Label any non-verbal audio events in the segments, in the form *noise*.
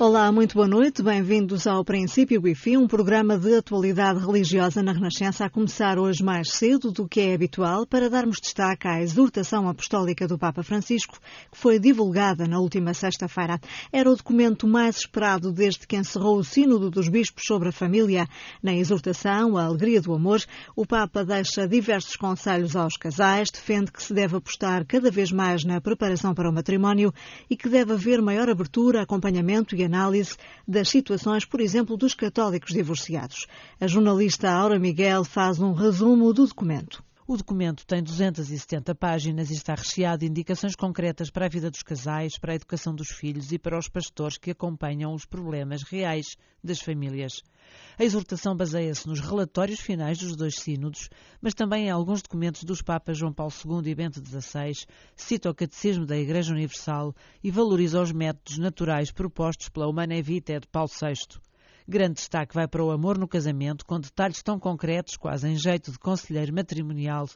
Olá, muito boa noite. Bem-vindos ao Princípio Bifi, um programa de atualidade religiosa na Renascença, a começar hoje mais cedo do que é habitual, para darmos destaque à exortação apostólica do Papa Francisco, que foi divulgada na última sexta-feira. Era o documento mais esperado desde que encerrou o Sínodo dos Bispos sobre a Família. Na exortação, a alegria do amor, o Papa deixa diversos conselhos aos casais, defende que se deve apostar cada vez mais na preparação para o matrimónio e que deve haver maior abertura, acompanhamento e análise das situações, por exemplo, dos católicos divorciados. A jornalista Aura Miguel faz um resumo do documento. O documento tem 270 páginas e está recheado de indicações concretas para a vida dos casais, para a educação dos filhos e para os pastores que acompanham os problemas reais das famílias. A exortação baseia-se nos relatórios finais dos dois sínodos, mas também em alguns documentos dos Papas João Paulo II e Bento XVI, cita o Catecismo da Igreja Universal e valoriza os métodos naturais propostos pela Humana Vitae de Paulo VI. Grande destaque vai para o amor no casamento, com detalhes tão concretos, quase em jeito de conselheiro matrimonial,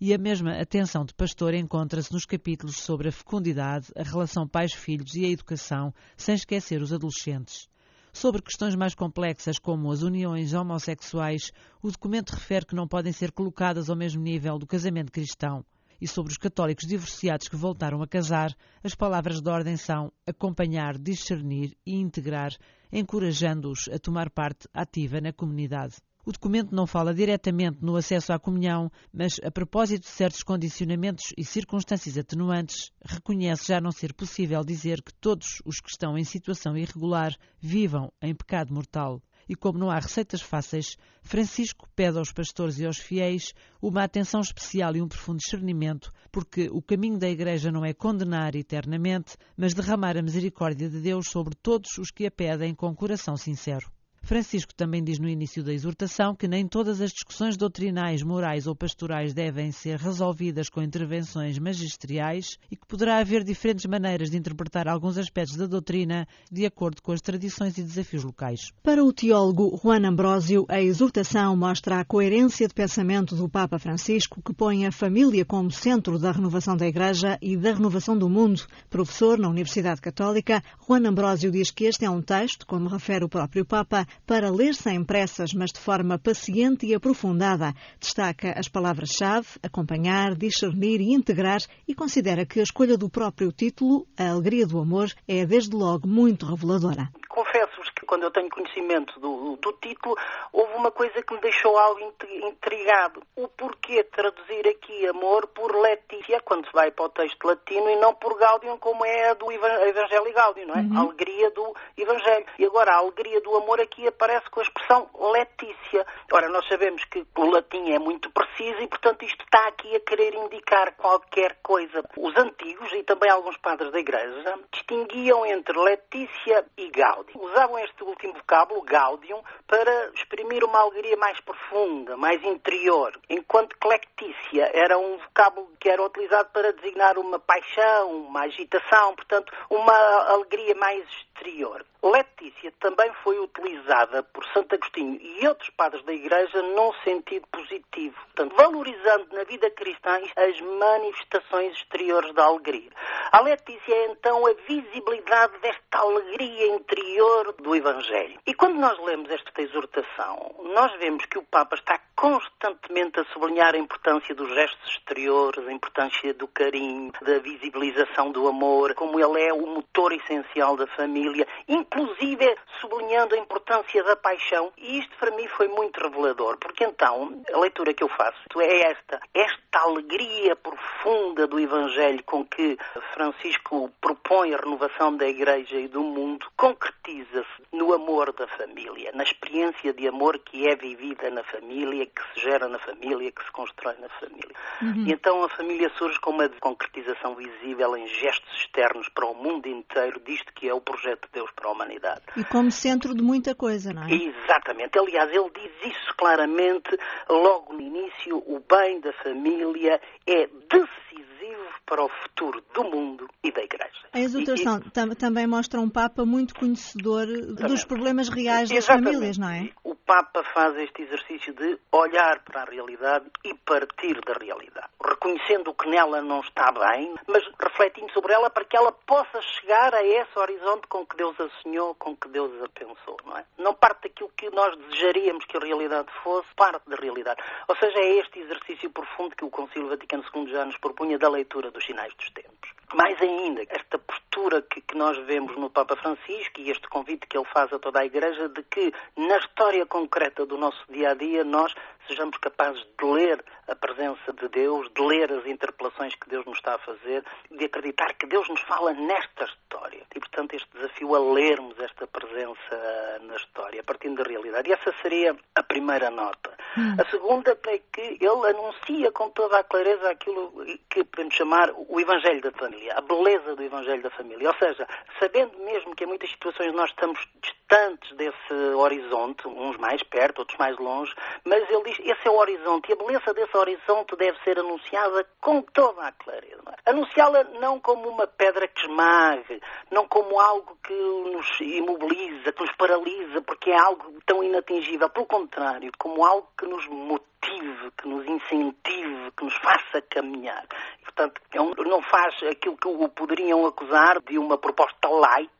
e a mesma atenção de pastor encontra-se nos capítulos sobre a fecundidade, a relação pais-filhos e a educação, sem esquecer os adolescentes. Sobre questões mais complexas, como as uniões homossexuais, o documento refere que não podem ser colocadas ao mesmo nível do casamento cristão e sobre os católicos divorciados que voltaram a casar, as palavras de ordem são acompanhar, discernir e integrar, encorajando-os a tomar parte ativa na comunidade. O documento não fala diretamente no acesso à comunhão, mas, a propósito de certos condicionamentos e circunstâncias atenuantes, reconhece já não ser possível dizer que todos os que estão em situação irregular vivam em pecado mortal e como não há receitas fáceis, Francisco pede aos pastores e aos fiéis uma atenção especial e um profundo discernimento, porque o caminho da Igreja não é condenar eternamente, mas derramar a misericórdia de Deus sobre todos os que a pedem com coração sincero. Francisco também diz no início da exortação que nem todas as discussões doutrinais, morais ou pastorais devem ser resolvidas com intervenções magisteriais e que poderá haver diferentes maneiras de interpretar alguns aspectos da doutrina de acordo com as tradições e desafios locais. Para o teólogo Juan Ambrósio, a exortação mostra a coerência de pensamento do Papa Francisco, que põe a família como centro da renovação da Igreja e da renovação do mundo. Professor na Universidade Católica, Juan Ambrósio diz que este é um texto, como refere o próprio Papa, para ler sem pressas, mas de forma paciente e aprofundada. Destaca as palavras-chave, acompanhar, discernir e integrar e considera que a escolha do próprio título, A Alegria do Amor, é desde logo muito reveladora quando eu tenho conhecimento do, do título, houve uma coisa que me deixou algo intrigado. O porquê traduzir aqui amor por Letícia, quando se vai para o texto latino, e não por Gaudium, como é a do Evangelho Gaudium, não é? Uhum. A alegria do Evangelho. E agora, a alegria do amor aqui aparece com a expressão Letícia. Ora, nós sabemos que o latim é muito preciso e, portanto, isto está aqui a querer indicar qualquer coisa. Os antigos, e também alguns padres da Igreja, distinguiam entre Letícia e Gaudium. Usavam este último vocábulo, gaudium, para exprimir uma alegria mais profunda, mais interior, enquanto clectícia era um vocábulo que era utilizado para designar uma paixão, uma agitação, portanto, uma alegria mais exterior. Letícia também foi utilizada por Santo Agostinho e outros padres da Igreja num sentido positivo, portanto, valorizando na vida cristã as manifestações exteriores da alegria. A Letícia é então a visibilidade desta alegria interior do Evangelho. E quando nós lemos esta exortação, nós vemos que o Papa está constantemente a sublinhar a importância dos gestos exteriores, a importância do carinho, da visibilização do amor, como ele é o motor essencial da família, inclusive sublinhando a importância da paixão. E isto para mim foi muito revelador, porque então a leitura que eu faço é esta, esta alegria profunda do Evangelho com que Francisco propõe a renovação da Igreja e do mundo, concretiza-se no amor da família, na experiência de amor que é vivida na família que se gera na família, que se constrói na família. Uhum. E então a família surge com uma concretização visível em gestos externos para o mundo inteiro disto que é o projeto de Deus para a humanidade. E como centro de muita coisa, não é? Exatamente. Aliás, ele diz isso claramente logo no início: o bem da família é decisivo para o futuro do mundo e da Igreja. A exortação e, tam também mostra um Papa muito conhecedor dos problemas reais das famílias, não é? O Papa faz este exercício de olhar para a realidade e partir da realidade. reconhecendo que nela não está bem, mas refletindo sobre ela para que ela possa chegar a esse horizonte com que Deus a sonhou, com que Deus a pensou, não é? Não parte daquilo que nós desejaríamos que a realidade fosse, parte da realidade. Ou seja, é este exercício profundo que o Concílio Vaticano II já nos propunha da leitura dos sinais dos tempos. Mais ainda, esta postura que, que, nós vemos no Papa Francisco e este convite que ele faz a toda a Igreja de que, na história concreta do nosso dia a dia, nós sejamos capazes de ler a presença de Deus, de ler as interpelações que Deus nos está a fazer, de acreditar que Deus nos fala nesta história. E, portanto, este desafio a lermos esta presença na história, partindo da realidade. E essa seria a primeira nota. Hum. A segunda é que ele anuncia com toda a clareza aquilo que podemos chamar o Evangelho da família, a beleza do Evangelho da família. Ou seja, sabendo mesmo que em muitas situações nós estamos distantes desse horizonte, uns mais perto, outros mais longe, mas ele diz esse é o horizonte e a beleza desse horizonte deve ser anunciada com toda a clareza. É? Anunciá-la não como uma pedra que esmague, não como algo que nos imobiliza, que nos paralisa, porque é algo tão inatingível. Pelo contrário, como algo que nos motive, que nos incentive, que nos faça caminhar. Portanto, não faz aquilo que o poderiam acusar de uma proposta light,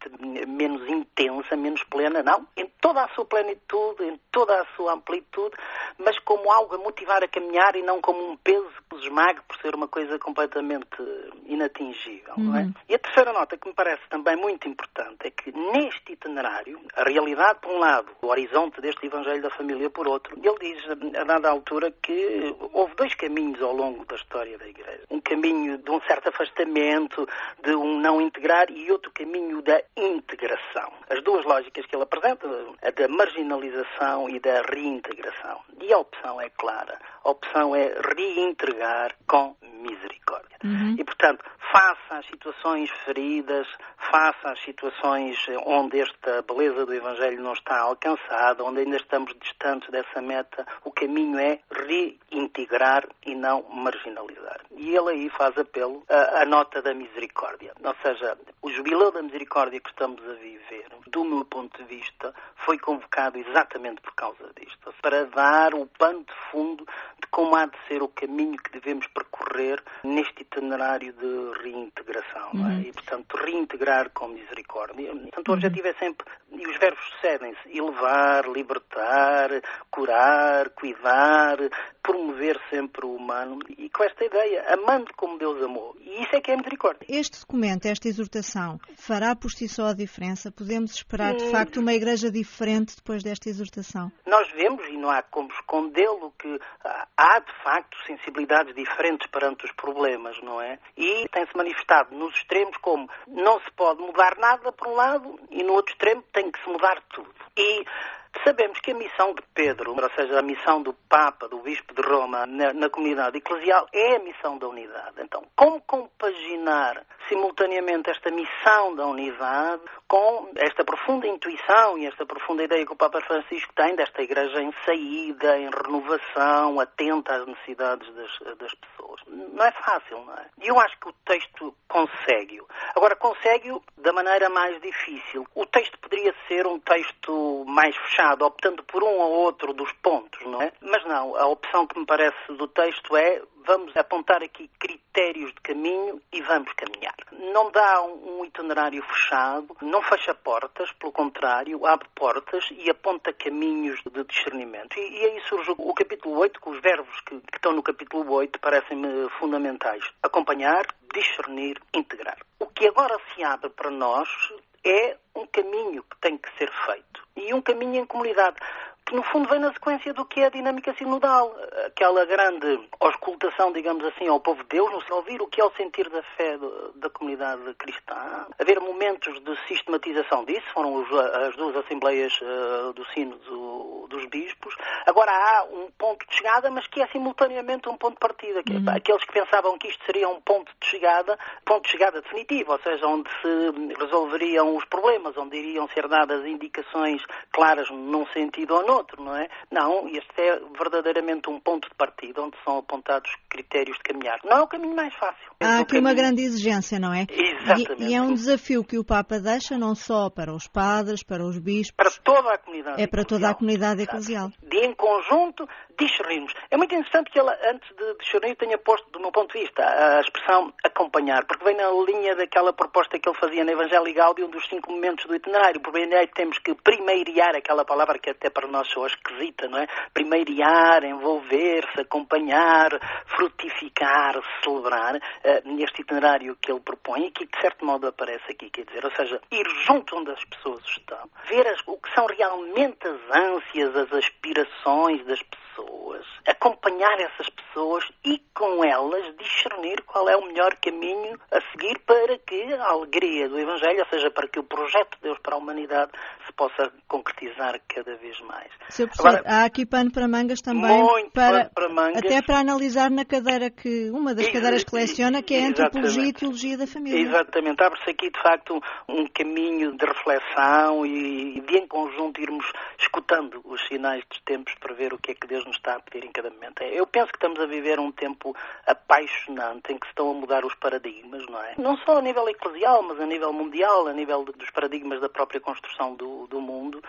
menos intensa, menos plena, não. Em toda a sua plenitude, em toda a sua amplitude, mas como algo a motivar a caminhar e não como um peso que os esmague por ser uma coisa completamente inatingível. Uhum. Não é? Uhum. E a terceira nota que me parece também muito importante é que neste itinerário, a realidade por um lado, o horizonte deste Evangelho da Família por outro, ele diz a dada altura que houve dois caminhos ao longo da história da Igreja. Um caminho de um certo afastamento, de um não integrar e outro caminho da integração. As duas lógicas que ele apresenta, a da marginalização e da reintegração. E a opção é clara. A opção é reintegrar com misericórdia. Uhum. E, portanto, face às situações feridas, face às situações onde esta beleza do Evangelho não está alcançada, onde ainda estamos distantes dessa meta, o caminho é reintegrar e não marginalizar. E ele aí faz apelo à, à nota da misericórdia. Ou seja, o jubileu da misericórdia que estamos a viver, do meu ponto de vista, foi convocado exatamente por causa disto, para dar o pano de fundo de como há de ser o caminho que devemos percorrer neste itinerário de reintegração. É? Uhum. É? E, portanto, reintegrar com misericórdia. Portanto, o uhum. objetivo é sempre, e os verbos sucedem-se, elevar, libertar, curar, cuidar, promover sempre o humano e com esta ideia, amando como Deus amou. E isso é que é misericórdia. Este documento, esta exortação, fará por si só a diferença? Podemos esperar, de hum. facto, uma igreja diferente depois desta exortação? Nós vemos, e não há como escondê-lo, que há, de facto, sensibilidades diferentes perante os problemas, não é? E tem-se manifestado nos extremos como não se pode mudar nada, por um lado, e no outro extremo tem que se mudar tudo. E Sabemos que a missão de Pedro, ou seja, a missão do Papa, do Bispo de Roma na, na, comunidade eclesial, é a missão da unidade. Então, como compaginar simultaneamente esta missão da unidade com esta profunda intuição e esta profunda ideia que o Papa Francisco tem desta Igreja em saída, em renovação, atenta às necessidades das, das pessoas? Não é fácil, não é? E eu acho que o texto consegue-o. Agora, consegue-o da maneira mais difícil. O texto poderia ser um texto mais fechado optando por um ou outro dos pontos, não é? Mas não, a opção que me parece do texto é vamos apontar aqui critérios de caminho e vamos caminhar. Não dá um, itinerário fechado, não fecha portas, pelo contrário, abre portas e aponta caminhos de discernimento. E, e aí surge o capítulo 8, com os verbos que, que estão no capítulo 8 parecem-me fundamentais. Acompanhar, discernir, integrar. O que agora se abre para nós é um caminho que tem que ser feito e um caminho em comunidade que no fundo vem na sequência do que é a dinâmica sinodal, aquela grande auscultação, digamos assim, ao povo de Deus, no ouvir o que é o sentir da fé da comunidade cristã, haver momentos de sistematização disso, foram as duas assembleias uh, do sino do, dos bispos. Agora há um ponto de chegada, mas que é simultaneamente um ponto de partida. Que, uhum. Aqueles que pensavam que isto seria um ponto de chegada, ponto de chegada definitivo, ou seja, onde se resolveriam os problemas, onde iriam ser dadas indicações claras num sentido ou no outro, não é? Não, este é verdadeiramente um ponto de partida onde são apontados critérios de caminhar. Não é o caminho mais fácil. É Há aqui caminho... uma grande exigência, não é? Exatamente. E, e, é um desafio que o Papa deixa não só para os padres, para os bispos. Para toda a comunidade É para toda a comunidade eclesial. De em conjunto discernirmos. É muito interessante que ela, antes de discernir, tenha posto, do meu ponto de vista, a expressão acompanhar, porque vem na linha daquela proposta que ele fazia no Evangelho Gaudium dos cinco momentos do itinerário. Por bem temos que primeiriar, aquela palavra que até para nós soa esquisita, não é? Primeiriar, envolver-se, acompanhar, frutificar, celebrar, uh, neste itinerário que ele propõe e que, de certo modo, aparece aqui, quer dizer, ou seja, ir junto onde as pessoas estão, ver as, o que são realmente as ânsias, as aspirações das pessoas, acompanhar essas pessoas e com elas discernir qual é o melhor caminho a seguir para que a alegria do Evangelho, ou seja, para que o projeto de Deus para a humanidade se possa concretizar cada vez mais. Sr. Professor, Agora, há aqui pano para mangas também, muito para, para mangas. até para analisar na cadeira que, uma das cadeiras que coleciona, que é a Antropologia e Teologia da Família. Exatamente, abre-se aqui de facto um caminho de reflexão e de em conjunto irmos escutando os sinais dos tempos para ver o que é que Deus nos está a pedir em cada momento. Eu penso que estamos a viver um tempo apaixonante em que se estão a mudar os paradigmas, não é? Não só a nível eclesial, mas a nível mundial, a nível dos paradigmas da própria construção do, do mundo.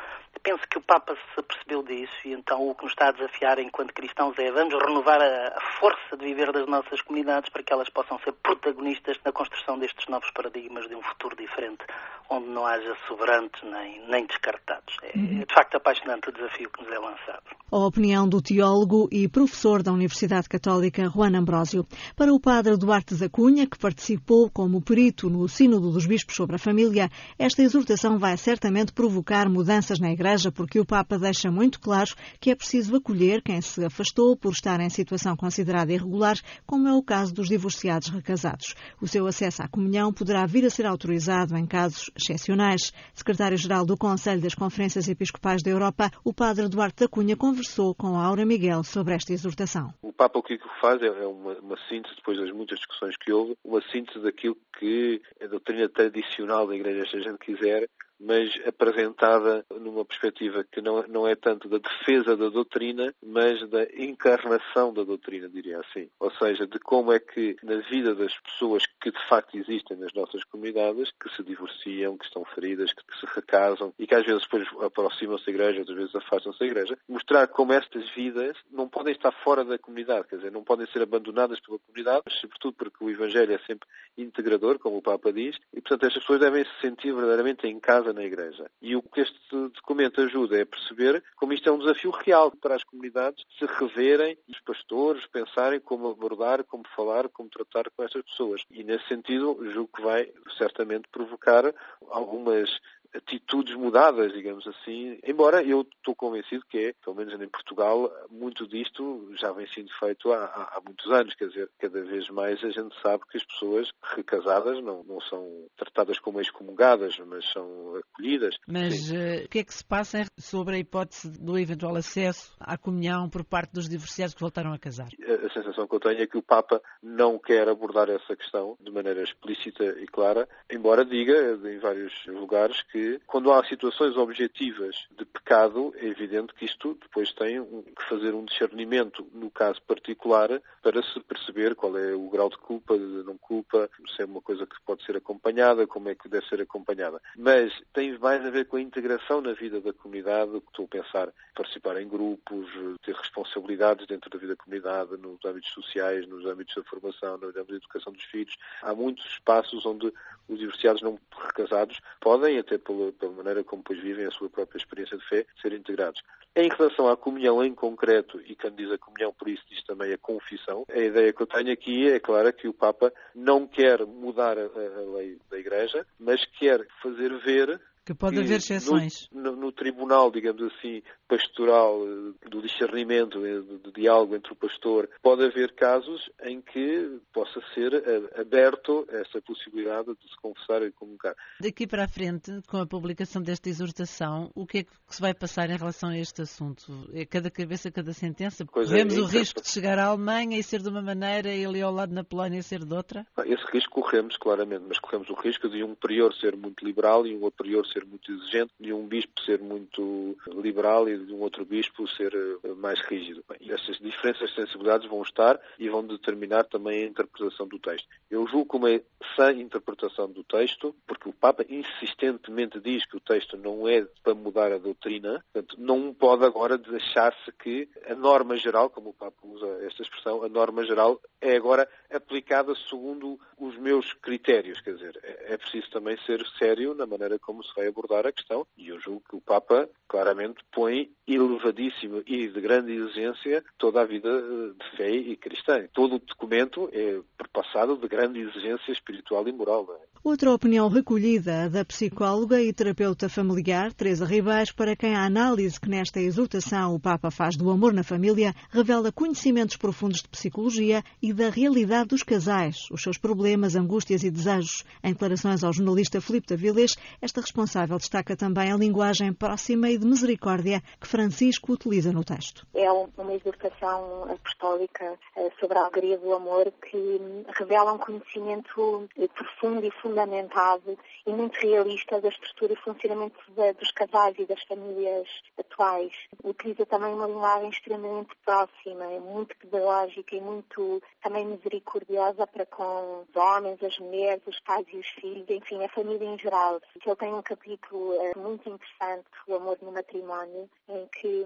Penso que o Papa se apercebeu disso e então o que nos está a desafiar enquanto cristãos é vamos renovar a, a força de viver das nossas comunidades para que elas possam ser protagonistas na construção destes novos paradigmas de um futuro diferente, onde não haja sobrantes nem, nem descartados. É, uhum. é de facto apaixonante o desafio que nos é lançado. A opinião do teólogo e professor da Universidade Católica, Juan Ambrósio. Para o padre Duarte Zacunha, que participou como perito no Sínodo dos Bispos sobre a Família, esta exortação vai certamente provocar mudanças na Igreja, porque o Papa deixa muito claro que é preciso acolher quem se afastou por estar em situação considerada irregular, como é o caso dos divorciados recasados. O seu acesso à comunhão poderá vir a ser autorizado em casos excepcionais. Secretário-Geral do Conselho das Conferências Episcopais da Europa, o padre Duarte da Cunha conversou com Aura Miguel sobre esta exortação. O Papa o que faz é uma, uma síntese, depois das muitas discussões que houve, uma síntese daquilo que a doutrina tradicional da Igreja, se a gente quiser, mas apresentada numa perspectiva que não, não é tanto da defesa da doutrina, mas da encarnação da doutrina, diria assim. Ou seja, de como é que na vida das pessoas que de facto existem nas nossas comunidades, que se divorciam, que estão feridas, que se recasam e que às vezes depois aproximam-se da igreja, outras vezes afastam-se da igreja, mostrar como estas vidas não podem estar fora da comunidade, quer dizer, não podem ser abandonadas pela comunidade, sobretudo porque o Evangelho é sempre integrador, como o Papa diz, e portanto estas pessoas devem se sentir verdadeiramente em casa na Igreja. E o que este documento ajuda é perceber como isto é um desafio real para as comunidades se reverem, os pastores pensarem como abordar, como falar, como tratar com estas pessoas. E nesse sentido, julgo que vai certamente provocar algumas atitudes mudadas, digamos assim, embora eu estou convencido que é, pelo menos em Portugal, muito disto já vem sendo feito há, há, muitos anos, quer dizer, cada vez mais a gente sabe que as pessoas recasadas não, não são tratadas como excomungadas, mas são acolhidas. Mas uh, o que é que se passa sobre a hipótese do eventual acesso à comunhão por parte dos divorciados que voltaram a casar? A, a sensação que eu tenho é que o Papa não quer abordar essa questão de maneira explícita e clara, embora diga em vários lugares que que quando há situações objetivas de pecado, é evidente que isto depois tem que fazer um discernimento no caso particular para se perceber qual é o grau de culpa, de não culpa, se é uma coisa que pode ser acompanhada, como é que deve ser acompanhada. Mas tem mais a ver com a integração na vida da comunidade, estou a pensar participar em grupos, ter responsabilidades dentro da vida da comunidade, nos âmbitos sociais, nos âmbitos da formação, nos âmbitos da educação dos filhos. Há muitos espaços onde os divorciados não recasados podem, até pela, pela maneira como depois vivem a sua própria experiência de fé, ser integrados. Em relação à comunhão em concreto, e quando diz a comunhão, por isso diz também a confissão, a ideia que eu tenho aqui é clara que o Papa não quer mudar a, a lei da Igreja, mas quer fazer ver que pode haver exceções. No, no, no, tribunal, digamos assim, pastoral, eh, do discernimento, eh, do, diálogo entre o pastor, pode haver casos em que possa ser eh, aberto essa possibilidade de se confessar e comunicar. Daqui para a frente, com a publicação desta exortação, o que é que se vai passar em relação a este assunto? É cada cabeça, cada sentença? Pois é, corremos é, o risco de chegar à Alemanha e ser de uma maneira e ali ao lado na Polónia ser de outra? Esse risco corremos, claramente, mas corremos o risco de um prior ser muito liberal e um outro prior ser ser muito exigente, de um bispo ser muito liberal e de um outro bispo ser eh, mais rígido. Bem, essas diferenças de sensibilidades vão estar e vão determinar também a interpretação do texto. Eu julgo como é sã interpretação do texto, porque o Papa insistentemente diz que o texto não é para mudar a doutrina, portanto, não pode agora deixar-se que a norma geral, como o Papa usa esta expressão, a norma geral é agora aplicada segundo os meus critérios. Quer dizer, é, é preciso também ser sério na maneira como se vai abordar a questão e eu julgo que o Papa claramente põe elevadíssimo e de grande exigência toda a vida eh, de fé e cristã. Todo o documento é perpassado de grande exigência espiritual e moral. É? Outra opinião recolhida da psicóloga e terapeuta familiar Teresa Ribais, para quem a análise que nesta exortação o Papa faz do amor na família revela conhecimentos profundos de psicologia e da realidade dos casais, os seus problemas, angústias e desejos. Em declarações ao jornalista Filipe Davilés, esta responsável destaca também a linguagem próxima e de misericórdia que Francisco utiliza no texto. É uma exortação apostólica eh, sobre a alegria do amor que revela um conhecimento profundo e fundamentado e muito realista da estrutura e funcionamento dos casais e das famílias atuais. Utiliza também uma linguagem extremamente próxima, muito pedagógica e muito também misericordiosa para com os homens, as mulheres, os pais e os filhos, enfim, a família em geral. Ele tem um capítulo eh, muito interessante, o amor no matrimónio, em que,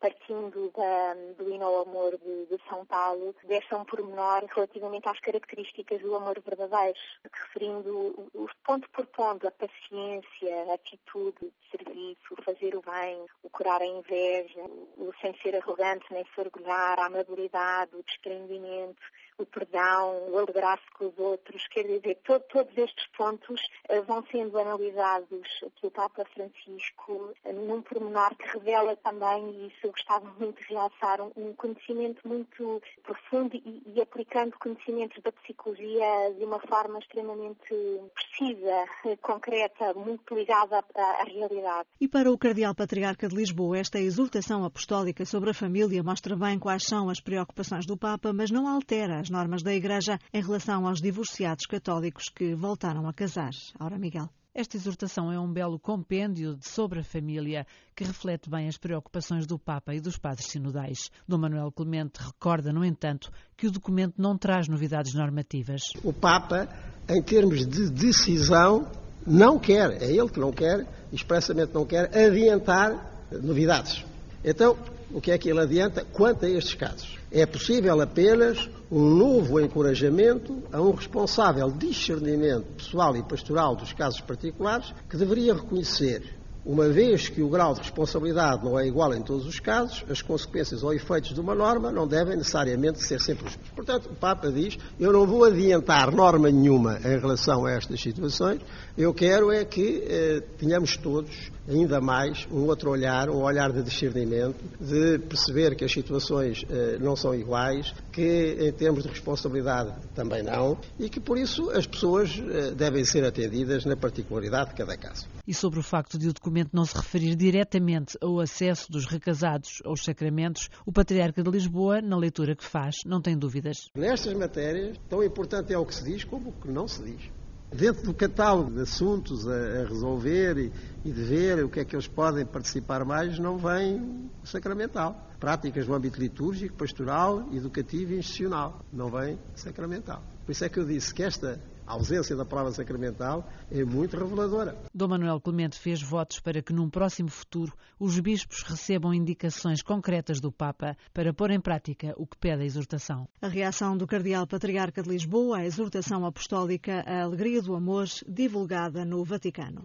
partindo da, do hino ao amor de, de São Paulo, deixa um pormenor relativamente às características do amor verdadeiro, referindo o, ponto por ponto, a paciência, a atitude de serviço, o fazer o bem, o curar a inveja, o sem ser arrogante nem se orgulhar, a amabilidade, o desprendimento, o perdão, o alegrar-se com os outros, quer dizer, todo, todos estes pontos uh, vão sendo analisados pelo Papa Francisco uh, num pormenor que revela também, e isso eu gostava muito de realçar, um, conhecimento muito profundo e, e, aplicando conhecimentos da psicologia de uma forma extremamente precisa, uh, concreta, muito ligada à, à realidade. E para o Cardeal Patriarca de Lisboa, esta exortação apostólica sobre a família mostra bem quais são as preocupações do Papa, mas não altera as normas da Igreja em relação aos divorciados católicos que voltaram a casar. Aura Miguel. Esta exortação é um belo compêndio de sobre a família que reflete bem as preocupações do Papa e dos padres sinodais. Dom Manuel Clemente recorda, no entanto, que o documento não traz novidades normativas. O Papa, em termos de decisão, não quer, é ele que não quer, expressamente não quer, adiantar novidades. Então, o que é que ele adianta quanto a estes casos? É possível apenas um novo encorajamento a um responsável discernimento pessoal e pastoral dos casos particulares que deveria reconhecer uma vez que o grau de responsabilidade não é igual em todos os casos, as consequências ou efeitos de uma norma não devem necessariamente ser sempre os mesmos. Portanto, o Papa diz: eu não vou adiantar norma nenhuma em relação a estas situações, eu quero é que eh, tenhamos todos ainda mais um outro olhar, um olhar de discernimento, de perceber que as situações eh, não são iguais, que em termos de responsabilidade também não, e que por isso as pessoas eh, devem ser atendidas na particularidade de cada caso. E sobre o facto de o documento não se referir diretamente ao acesso dos recasados aos sacramentos, o Patriarca de Lisboa, na leitura que faz, não tem dúvidas. Nestas matérias, tão importante é o que se diz como o que não se diz dentro do catálogo de assuntos a, resolver e, e, de ver o que é que eles podem participar mais, não vem o sacramental. Práticas no âmbito litúrgico, pastoral, educativo e institucional. Não vem sacramental. Por isso é que eu disse que esta a ausência da prova sacramental é muito reveladora. Dom Manuel Clemente fez votos para que num próximo futuro os bispos recebam indicações concretas do Papa para pôr em prática o que pede a exortação. A reação do Cardeal Patriarca de Lisboa à exortação apostólica A Alegria do Amor, divulgada no Vaticano.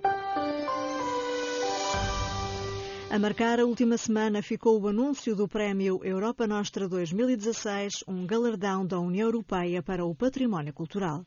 A marcar a última semana ficou o anúncio do Prémio Europa Nostra 2016, um galardão da União Europeia para o Património Cultural.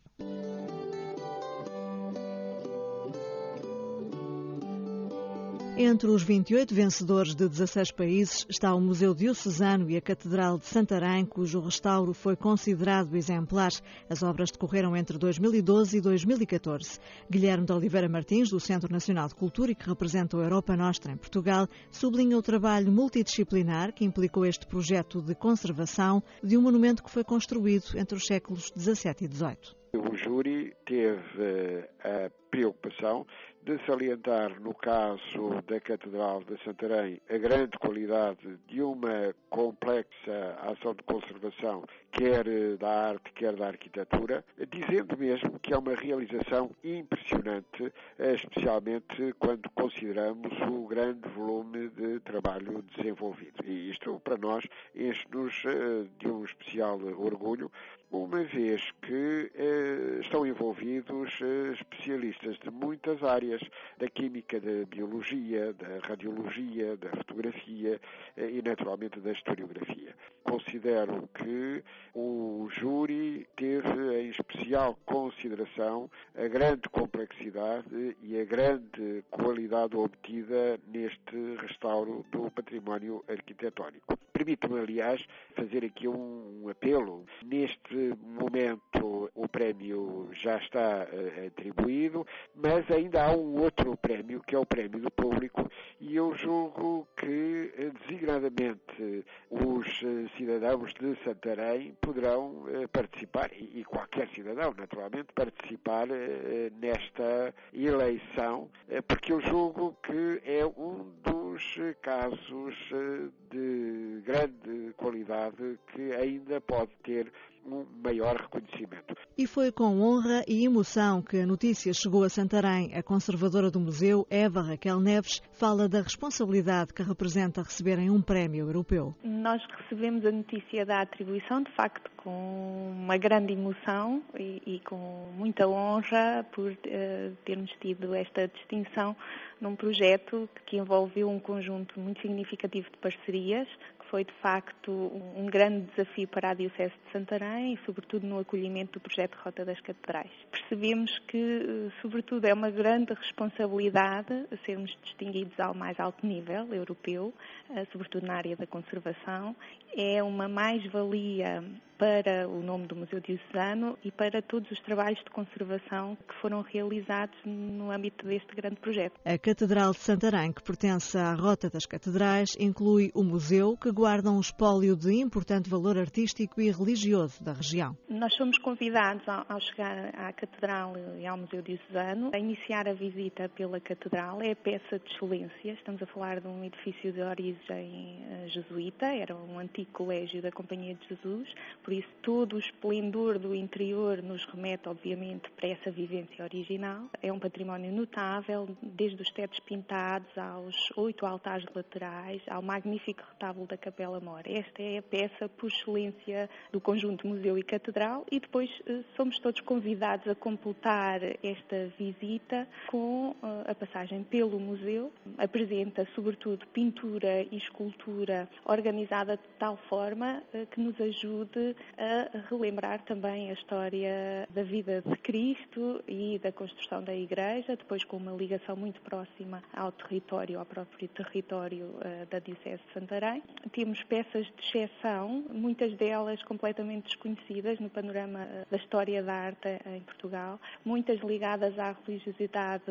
Entre os 28 vencedores de 16 países está o Museu Diocesano e a Catedral de Santarém, cujo restauro foi considerado exemplar. As obras decorreram entre 2012 e 2014. Guilherme de Oliveira Martins, do Centro Nacional de Cultura e que representa a Europa Nostra em Portugal, sublinha o trabalho multidisciplinar que implicou este projeto de conservação de um monumento que foi construído entre os séculos XVII e XVIII. O júri teve eh, a preocupação de salientar, no caso da Catedral de Santarém, a grande qualidade de uma complexa ação de conservação, quer da arte, quer da arquitetura, dizendo mesmo que é uma realização impressionante, especialmente quando consideramos o grande volume de trabalho desenvolvido. E isto, para nós, enche-nos eh, de um especial orgulho, uma vez que eh, estão envolvidos eh, especialistas de muitas áreas, da química, da biologia, da radiologia, da fotografia eh, e, naturalmente, da historiografia. Considero que o júri teve em especial consideração a grande complexidade e a grande qualidade obtida neste restauro do património arquitetónico. Permito-me, aliás, fazer aqui um apelo. Neste momento, o prémio já está uh, atribuído, mas ainda há um outro prémio, que é o prémio do público, e eu julgo que, uh, designadamente, os uh, cidadãos de Santarém poderão participar, e, qualquer cidadão, naturalmente, participar nesta eleição, porque eu julgo que é um dos casos de grande qualidade que ainda pode ter um maior reconhecimento. E foi com honra e emoção que a notícia chegou a Santarém. A conservadora do museu, Eva Raquel Neves, fala da responsabilidade que representa receberem um prémio europeu. Nós recebemos a notícia da atribuição, de facto, com uma grande emoção e, e com muita honra por uh, termos tido esta distinção num projeto que envolveu um conjunto muito significativo de parcerias, foi de facto um grande desafio para a Diocese de Santarém e, sobretudo, no acolhimento do projeto Rota das Catedrais. Percebemos que, eh, sobretudo, é uma grande responsabilidade sermos distinguidos ao mais alto nível europeu, eh, sobretudo na área da conservação. É uma mais-valia para o nome do Museu Diocesano e para todos os trabalhos de conservação que foram realizados no âmbito deste grande projeto. A Catedral de Santarém, que pertence à Rota das Catedrais, inclui o museu que guarda um espólio de importante valor artístico e religioso da região. Nós fomos convidados ao chegar à Catedral e ao Museu Diocesano a iniciar a visita pela Catedral. É a peça de excelência. Estamos a falar de um edifício de origem eh, jesuíta, era um antigo colégio da Companhia de Jesus por isso todo o esplendor do interior nos remete, obviamente, para essa vivência original. É um património notável, desde os tetos pintados aos oito altares laterais, ao magnífico retábulo da Capela Mor. Esta é a peça por excelência do conjunto Museu e Catedral e depois eh, somos todos convidados a completar esta visita com eh, a passagem pelo museu. Apresenta, sobretudo, pintura e escultura organizada de tal forma eh, que nos ajude a relembrar também a história da vida de Cristo e da construção da Igreja, depois com uma ligação muito próxima ao território, ao próprio território uh, da Diocese de Santarém. Temos peças de exceção, muitas delas completamente desconhecidas no panorama eh, da história da arte em Portugal, muitas ligadas à religiosidade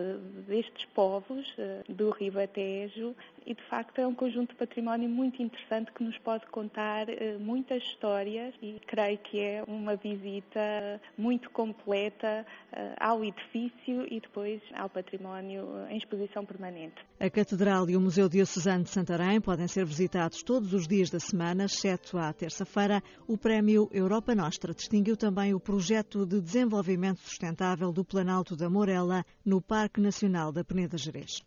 destes povos uh, do Ribatejo e de facto é um conjunto de património muito interessante que nos pode contar uh, muitas histórias e creio que é uma visita muito completa uh, ao edifício e depois ao património em exposição permanente. A Catedral e o Museu Diocesano de Santarém podem ser visitados todos os dias da semana, exceto à terça-feira. O Prémio Europa Nostra distinguiu também o projeto de desenvolvimento sustentável do Planalto da Morela no Parque Nacional da Peneda Gerês.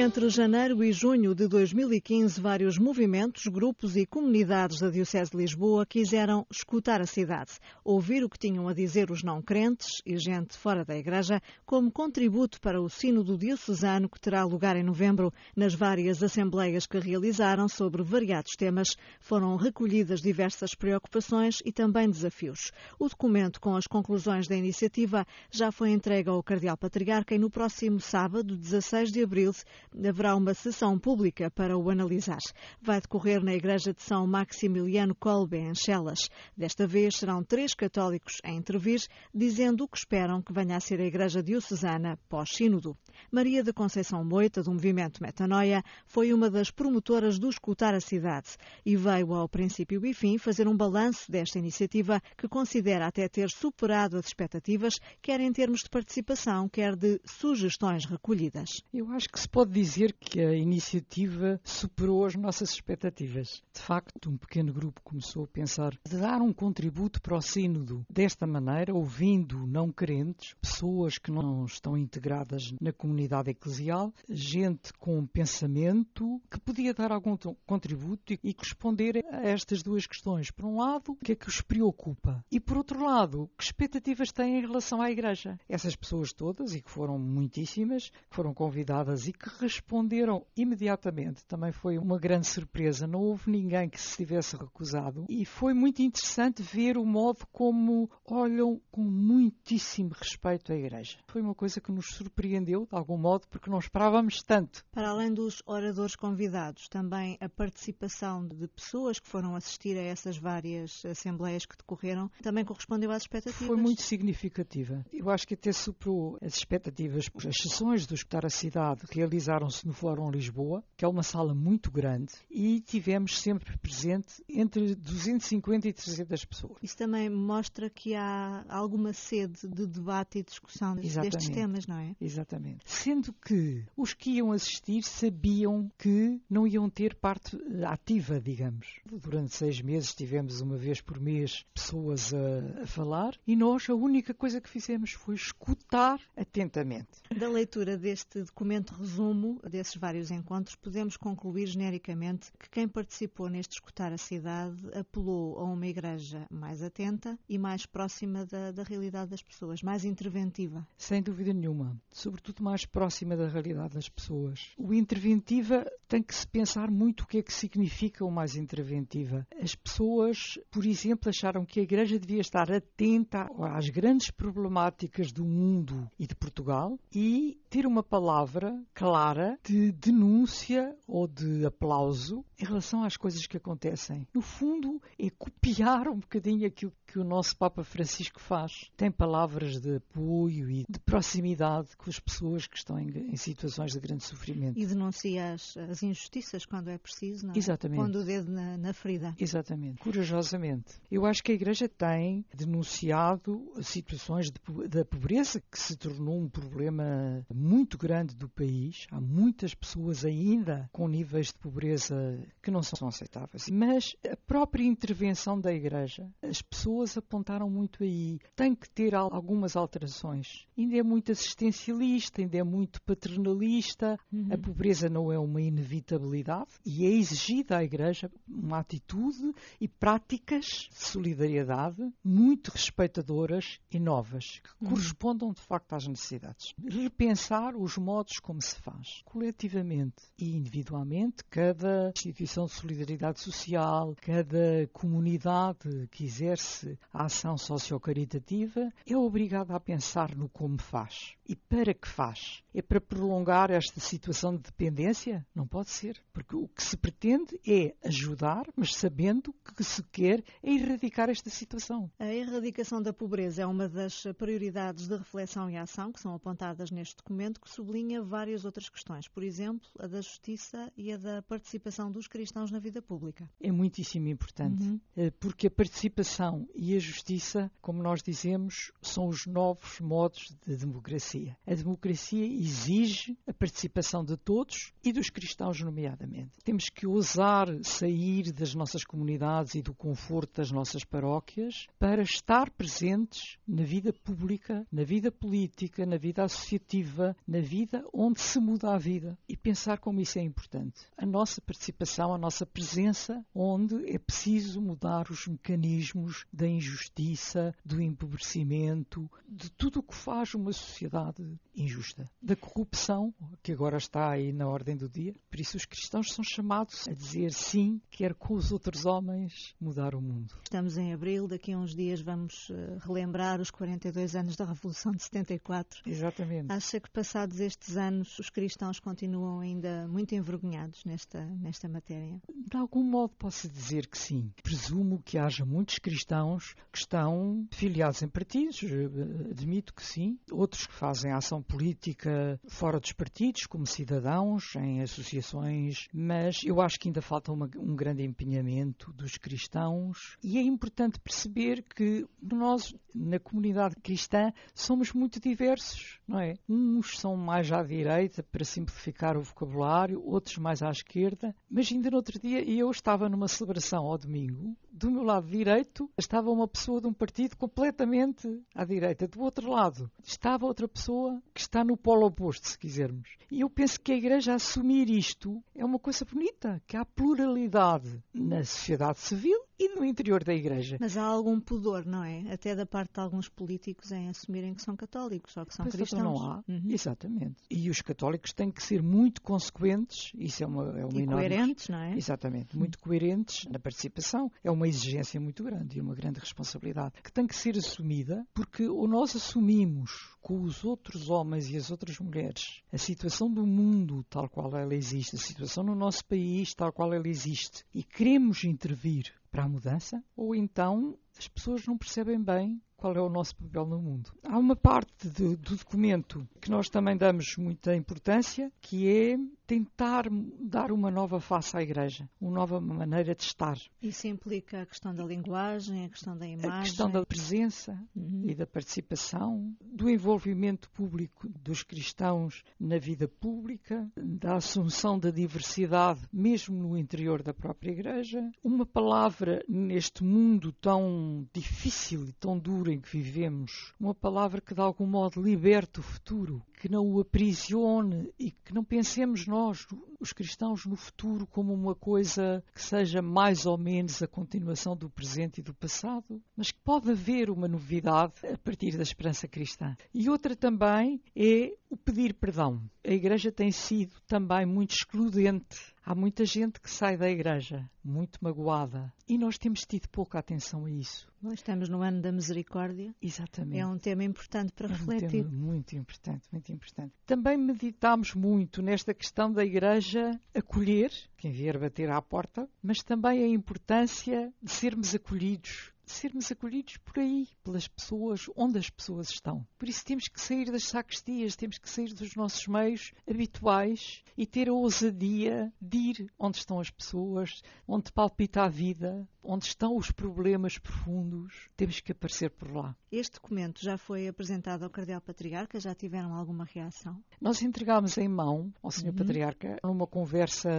Entre janeiro e junho de 2015, vários movimentos, grupos e comunidades da Diocese de Lisboa quiseram escutar a cidade, ouvir o que tinham a dizer os não crentes e gente fora da Igreja, como contributo para o Sínodo Diocesano que terá lugar em novembro. Nas várias assembleias que realizaram sobre variados temas, foram recolhidas diversas preocupações e também desafios. O documento com as conclusões da iniciativa já foi entregue ao Cardeal Patriarca e no próximo sábado, 16 de abril, haverá uma sessão pública para o analisar. Vai decorrer na Igreja de São Maximiliano Kolbe, em Chelas. Desta vez serão três católicos a intervir, dizendo o que esperam que venha a ser a Igreja Diocesana pós-sínodo. Maria da Conceição Moita, do movimento Metanoia, foi uma das promotoras do Escutar a Cidade e veio ao princípio e fim fazer um balanço desta iniciativa que considera até ter superado as expectativas, quer em termos de participação, quer de sugestões recolhidas. Eu acho que se pode dizer que a iniciativa superou as nossas expectativas. De facto, um pequeno grupo começou a pensar de dar um contributo para o sínodo desta maneira, ouvindo não crentes, pessoas que não estão integradas na comunidade eclesial, gente com pensamento que podia dar algum contributo e responder a estas duas questões. Por um lado, o que é que os preocupa? E por outro lado, que expectativas têm em relação à Igreja? Essas pessoas todas, e que foram muitíssimas, que foram convidadas e que responderam imediatamente, também foi uma grande surpresa. Não houve ninguém que se tivesse recusado e foi muito interessante ver o modo como olham com muitíssimo respeito à Igreja. Foi uma coisa que nos surpreendeu, de algum modo, porque não esperávamos tanto. Para além dos oradores convidados, também a participação de pessoas que foram assistir a essas várias assembleias que decorreram também correspondeu às expectativas? Foi muito significativa. Eu acho que até superou as expectativas. As sessões do Escutar a Cidade realizaram-se no Fórum Lisboa, que é uma sala muito grande, e tivemos sempre presente entre 250 e 300 pessoas. Isso também mostra que há alguma sede de debate e discussão Exatamente. destes temas, não é? Exatamente. Sendo que os que iam assistir sabiam que não iam ter parte ativa, digamos. Durante seis meses tivemos uma vez por mês pessoas a, a falar e nós a única coisa que fizemos foi escutar atentamente. Da leitura deste documento resumo desses vários encontros, podemos concluir genericamente que quem participou neste escutar a cidade apelou a uma igreja mais atenta e mais próxima da, da realidade das pessoas, mais interventiva. Sem dúvida nenhuma. Sobretudo mais próxima da realidade das pessoas. O interventiva tem que se pensar muito o que é que significa o mais interventiva. As pessoas, por exemplo, acharam que a igreja devia estar atenta às grandes problemáticas do mundo e de Portugal e ter uma palavra clara de denúncia ou de aplauso em relação às coisas que acontecem. No fundo, é copiar um bocadinho aquilo que o nosso Papa Francisco faz. Tem palavras de apoio e de proximidade com as pessoas que estão em, em situações de grande sofrimento. E denuncia as, as, injustiças quando é preciso, não é? Exatamente. Pondo o dedo na, na ferida. Exatamente. Corajosamente. Eu acho que a Igreja tem denunciado situações de, da pobreza que se tornou um problema muito grande do país. Há muitas pessoas ainda com níveis de pobreza que não são aceitáveis. Mas a própria intervenção da Igreja, as pessoas apontaram muito aí. Tem que ter algumas alterações. Ainda é muito assistencialista, ainda é muito paternalista. Uhum. A pobreza não é uma inevitabilidade e é exigida à Igreja uma atitude e práticas de solidariedade muito respeitadoras e novas, que uhum. correspondam de facto às necessidades. Repensar os modos como se faz, coletivamente e individualmente, cada instituição de solidariedade social, cada comunidade que exerce a ação sociocaritativa é obrigada a pensar no como faz e para que faz. É para prolongar esta situação de dependência? Não pode ser, porque o que se pretende é ajudar, mas sabendo que se quer é erradicar esta situação. A erradicação da pobreza é uma das prioridades de reflexão e ação que são apontadas neste documento, que sublinha várias outras questões, por exemplo, a da justiça e a da participação dos cristãos na vida pública. É muitíssimo importante, uhum. Eh, porque a participação e a justiça, como nós dizemos, são os novos modos de democracia. A democracia exige a participação de todos e dos cristãos, nomeadamente. Temos que ousar sair das nossas comunidades e do conforto das nossas paróquias para estar presentes na vida pública, na vida política, na vida associativa, na vida onde se muda a vida e pensar como isso é importante. A nossa participação, a nossa presença, onde é preciso mudar os mecanismos da injustiça, do empobrecimento, de tudo o que faz uma sociedade injusta, da corrupção, que agora está aí na ordem do dia. Por isso, os cristãos são chamados a dizer sim, quer com os outros homens mudar o mundo. Estamos em abril, daqui a uns dias vamos uh, relembrar os 42 anos da Revolução de 74. Exatamente. Acha que passados estes anos os cristãos cristãos continuam ainda muito envergonhados nesta, nesta matéria? De algum modo posso dizer que sim. Presumo que haja muitos cristãos que estão filiados em partidos, eh, admito que sim. Outros que fazem ação política fora dos partidos, como cidadãos, em associações, mas eu acho que ainda falta uma, um grande empenhamento dos cristãos e é importante perceber que nós, na comunidade cristã, somos muito diversos, não é? Uns são mais à direita, para simplificar o vocabulário, outros mais à esquerda, mas ainda no outro dia eu estava numa celebração ao domingo, do meu lado direito estava uma pessoa de um partido completamente à direita, do outro lado estava outra pessoa que está no polo oposto, se quisermos. E eu penso que a Igreja assumir isto é uma coisa bonita, que há pluralidade na sociedade civil e no interior da Igreja. Mas há algum pudor, não é? Até da parte de alguns políticos em assumirem que são católicos ou que são pois então cristãos. Não há, uhum. exatamente. E os católicos têm que ser muito consequentes, isso é uma, é uma e enorme... coerentes, não é? Exatamente, muito coerentes na participação. É uma exigência muito grande e uma grande responsabilidade que tem que ser assumida porque ou nós assumimos com os outros homens e as outras mulheres a situação do mundo tal qual ela existe, a situação no nosso país tal qual ela existe e queremos intervir para a mudança, ou então as pessoas não percebem bem qual é o nosso papel no mundo. Há uma parte de, do documento que nós também damos muita importância, que é tentar dar uma nova face à Igreja, uma nova maneira de estar. Isso implica a questão da linguagem, a questão da imagem? A questão da presença uhum. e da participação, do envolvimento público dos cristãos na vida pública, da assunção da diversidade, mesmo no interior da própria Igreja. Uma palavra neste mundo tão difícil e tão duro em que vivemos, uma palavra que de algum modo liberte o futuro, que não o aprisione e que não pensemos nós, os cristãos, no futuro como uma coisa que seja mais ou menos a continuação do presente e do passado, mas que pode haver uma novidade a partir da esperança cristã. E outra também é o pedir perdão. A Igreja tem sido também muito excludente Há muita gente que sai da igreja muito magoada e nós temos tido pouca atenção a isso. Nós estamos no ano da misericórdia. Exatamente. É um tema importante para é refletir. Um tema muito importante, muito importante. Também meditamos muito nesta questão da igreja acolher quem vier bater à porta, mas também a importância de sermos acolhidos sermos acolhidos por aí, pelas pessoas, onde as pessoas estão. Por isso temos que sair das sacristias, temos que sair dos nossos meios habituais e ter a ousadia de ir onde estão as pessoas, onde palpita a vida, onde estão os problemas profundos. Temos que aparecer por lá. Este documento já foi apresentado ao Cardeal Patriarca? Já tiveram alguma reação? Nós entregámos em mão ao Sr. Uhum. Patriarca numa conversa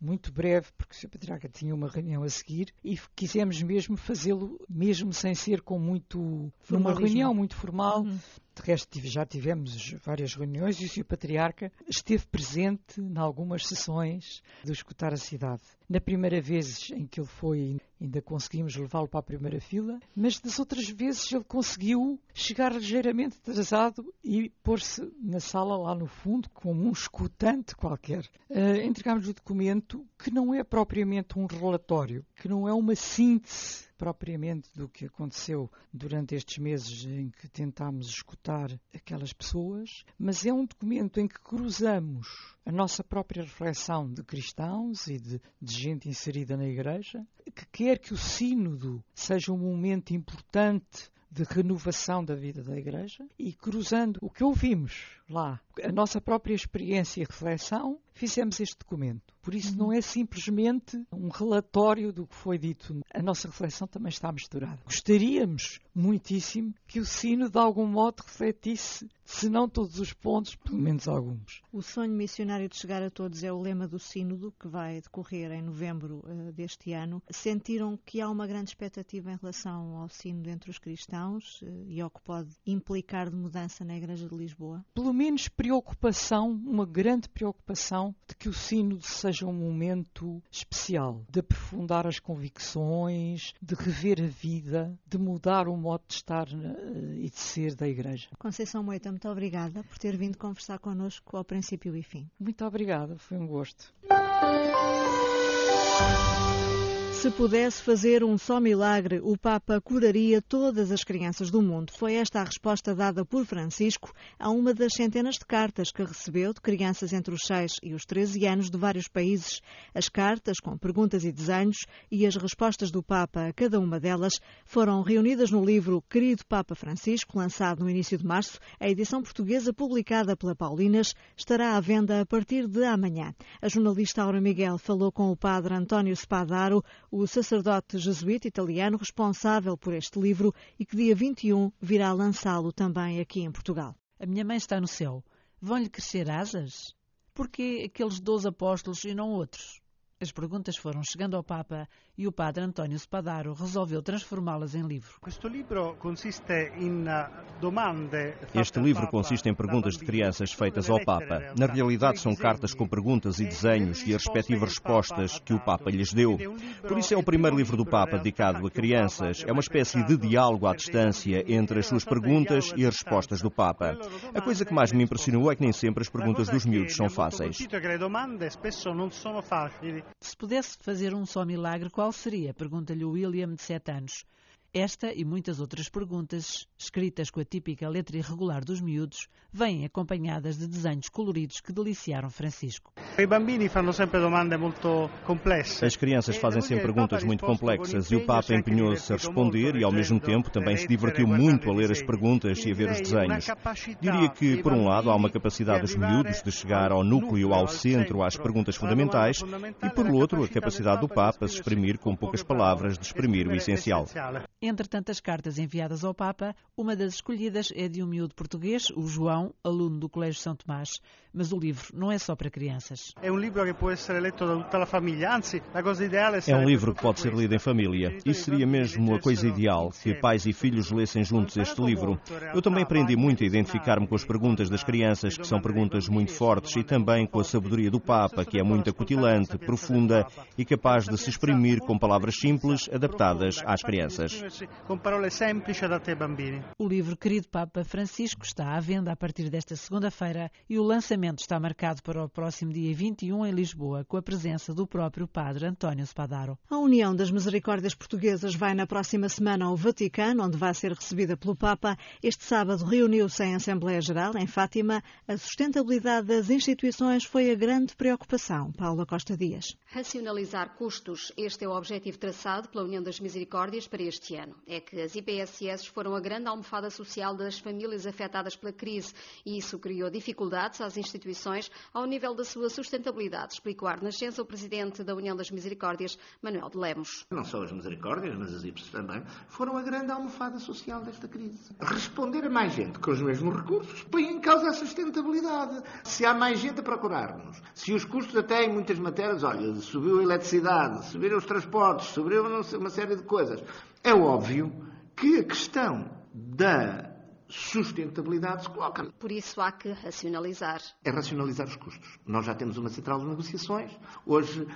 muito breve, porque o Sr. Patriarca tinha uma reunião a seguir e quisemos mesmo fazê-lo, mesmo sem ser com muito. numa reunião muito formal. Uhum. De resto, já tivemos várias reuniões e o Sr. Patriarca esteve presente em algumas sessões do Escutar a Cidade. Na primeira vez em que ele foi, ainda conseguimos levá-lo para a primeira fila, mas das outras vezes ele conseguiu chegar ligeiramente atrasado e pôr-se na sala lá no fundo, como um escutante qualquer. Uh, entregámos o documento que não é propriamente um relatório, que não é uma síntese propriamente do que aconteceu durante estes meses em que tentámos escutar aquelas pessoas, mas é um documento em que cruzamos a nossa própria reflexão de cristãos e de, de gente inserida na Igreja, que quer que o Sínodo seja um momento importante de renovação da vida da Igreja e cruzando o que ouvimos lá, a nossa própria experiência e reflexão, fizemos este documento. Por isso, não é simplesmente um relatório do que foi dito. A nossa reflexão também está misturada. Gostaríamos muitíssimo que o sino, de algum modo, refletisse, se não todos os pontos, pelo menos alguns. O sonho missionário de chegar a todos é o lema do Sínodo, que vai decorrer em novembro uh, deste ano. Sentiram que há uma grande expectativa em relação ao Sínodo entre os cristãos uh, e ao que pode implicar de mudança na Igreja de Lisboa? Pelo menos preocupação, uma grande preocupação de que o Sínodo seja um momento especial, de aprofundar as convicções, de rever a vida, de mudar o modo de estar uh, e de ser da Igreja. Conceição Moita, muito obrigada por ter vindo conversar connosco ao princípio e fim. Muito obrigada, foi um gosto. Se pudesse fazer um só milagre, o Papa curaria todas as crianças do mundo. Foi esta a resposta dada por Francisco a uma das centenas de cartas que recebeu de crianças entre os 6 e os 13 anos de vários países. As cartas, com perguntas e desenhos, e as respostas do Papa a cada uma delas, foram reunidas no livro Querido Papa Francisco, lançado no início de março. A edição portuguesa, publicada pela Paulinas, estará à venda a partir de amanhã. A jornalista Aura Miguel falou com o padre António Spadaro, o sacerdote jesuíta italiano responsável por este livro e que dia 21 virá lançá-lo também aqui em Portugal. A minha mãe está no céu. Vão-lhe crescer asas? Porquê aqueles doze apóstolos e não outros? As perguntas foram chegando ao Papa e o padre António Spadaro resolveu transformá-las em livro. Este livro consiste em perguntas de crianças feitas ao Papa. Na realidade, são cartas com perguntas e desenhos e as respectivas respostas que o Papa lhes deu. Por isso, é o primeiro livro do Papa dedicado a crianças. É uma espécie de diálogo à distância entre as suas perguntas e as respostas do Papa. A coisa que mais me impressionou é que nem sempre as perguntas dos miúdos são fáceis. Se pudesse fazer um só milagre, qual seria? Pergunta-lhe William, de 7 anos. Esta e muitas outras perguntas, escritas com a típica letra irregular dos miúdos, vêm acompanhadas de desenhos coloridos que deliciaram Francisco. As crianças fazem sempre perguntas muito complexas e o Papa empenhou-se a responder e, ao mesmo tempo, também se divertiu muito a ler as perguntas e a ver os desenhos. Diria que, por um lado, há uma capacidade dos miúdos de chegar ao núcleo, ao centro, às perguntas fundamentais e, por outro, a capacidade do Papa se exprimir com poucas palavras, de exprimir o essencial. Entre tantas cartas enviadas ao Papa, uma das escolhidas é de um miúdo português, o João, aluno do Colégio São Tomás. Mas o livro não é só para crianças. É um livro que pode ser lido por toda a família. Anzi, a coisa ideal é É um livro que pode ser lido em família. Isso seria mesmo a coisa ideal, que pais e filhos lessem juntos este livro. Eu também aprendi muito a identificar-me com as perguntas das crianças, que são perguntas muito fortes, e também com a sabedoria do Papa, que é muito acutilante, profunda e capaz de se exprimir com palavras simples, adaptadas às crianças com parole semplici adatte ai bambini. O livro Querido Papa Francisco está à venda a partir desta segunda-feira e o lançamento está marcado para o próximo dia 21 em Lisboa, com a presença do próprio Padre António Spadaro. A União das Misericórdias Portuguesas vai na próxima semana ao Vaticano, onde vai ser recebida pelo Papa. Este sábado reuniu-se em Assembleia Geral, em Fátima. A sustentabilidade das instituições foi a grande preocupação. Paula Costa Dias. Racionalizar custos. Este é o objetivo traçado pela União das Misericórdias para este ano ano. É que as IPSS foram a grande almofada social das famílias afetadas pela crise e isso criou dificuldades às instituições ao nível da sua sustentabilidade, explicou a Renascença o presidente da União das Misericórdias, Manuel de Lemos. Não só as Misericórdias, mas as IPS também, foram a grande almofada social desta crise. Responder a mais gente com os mesmos recursos põe em causa a sustentabilidade. Se há mais gente a procurar-nos, se os custos até em muitas matérias, olha, subiu a eletricidade, subiram os transportes, subiu uma série de coisas, é óbvio que a questão da sustentabilidade se coloca. Por isso há que racionalizar. É racionalizar os custos. Nós já temos uma central de negociações. Hoje,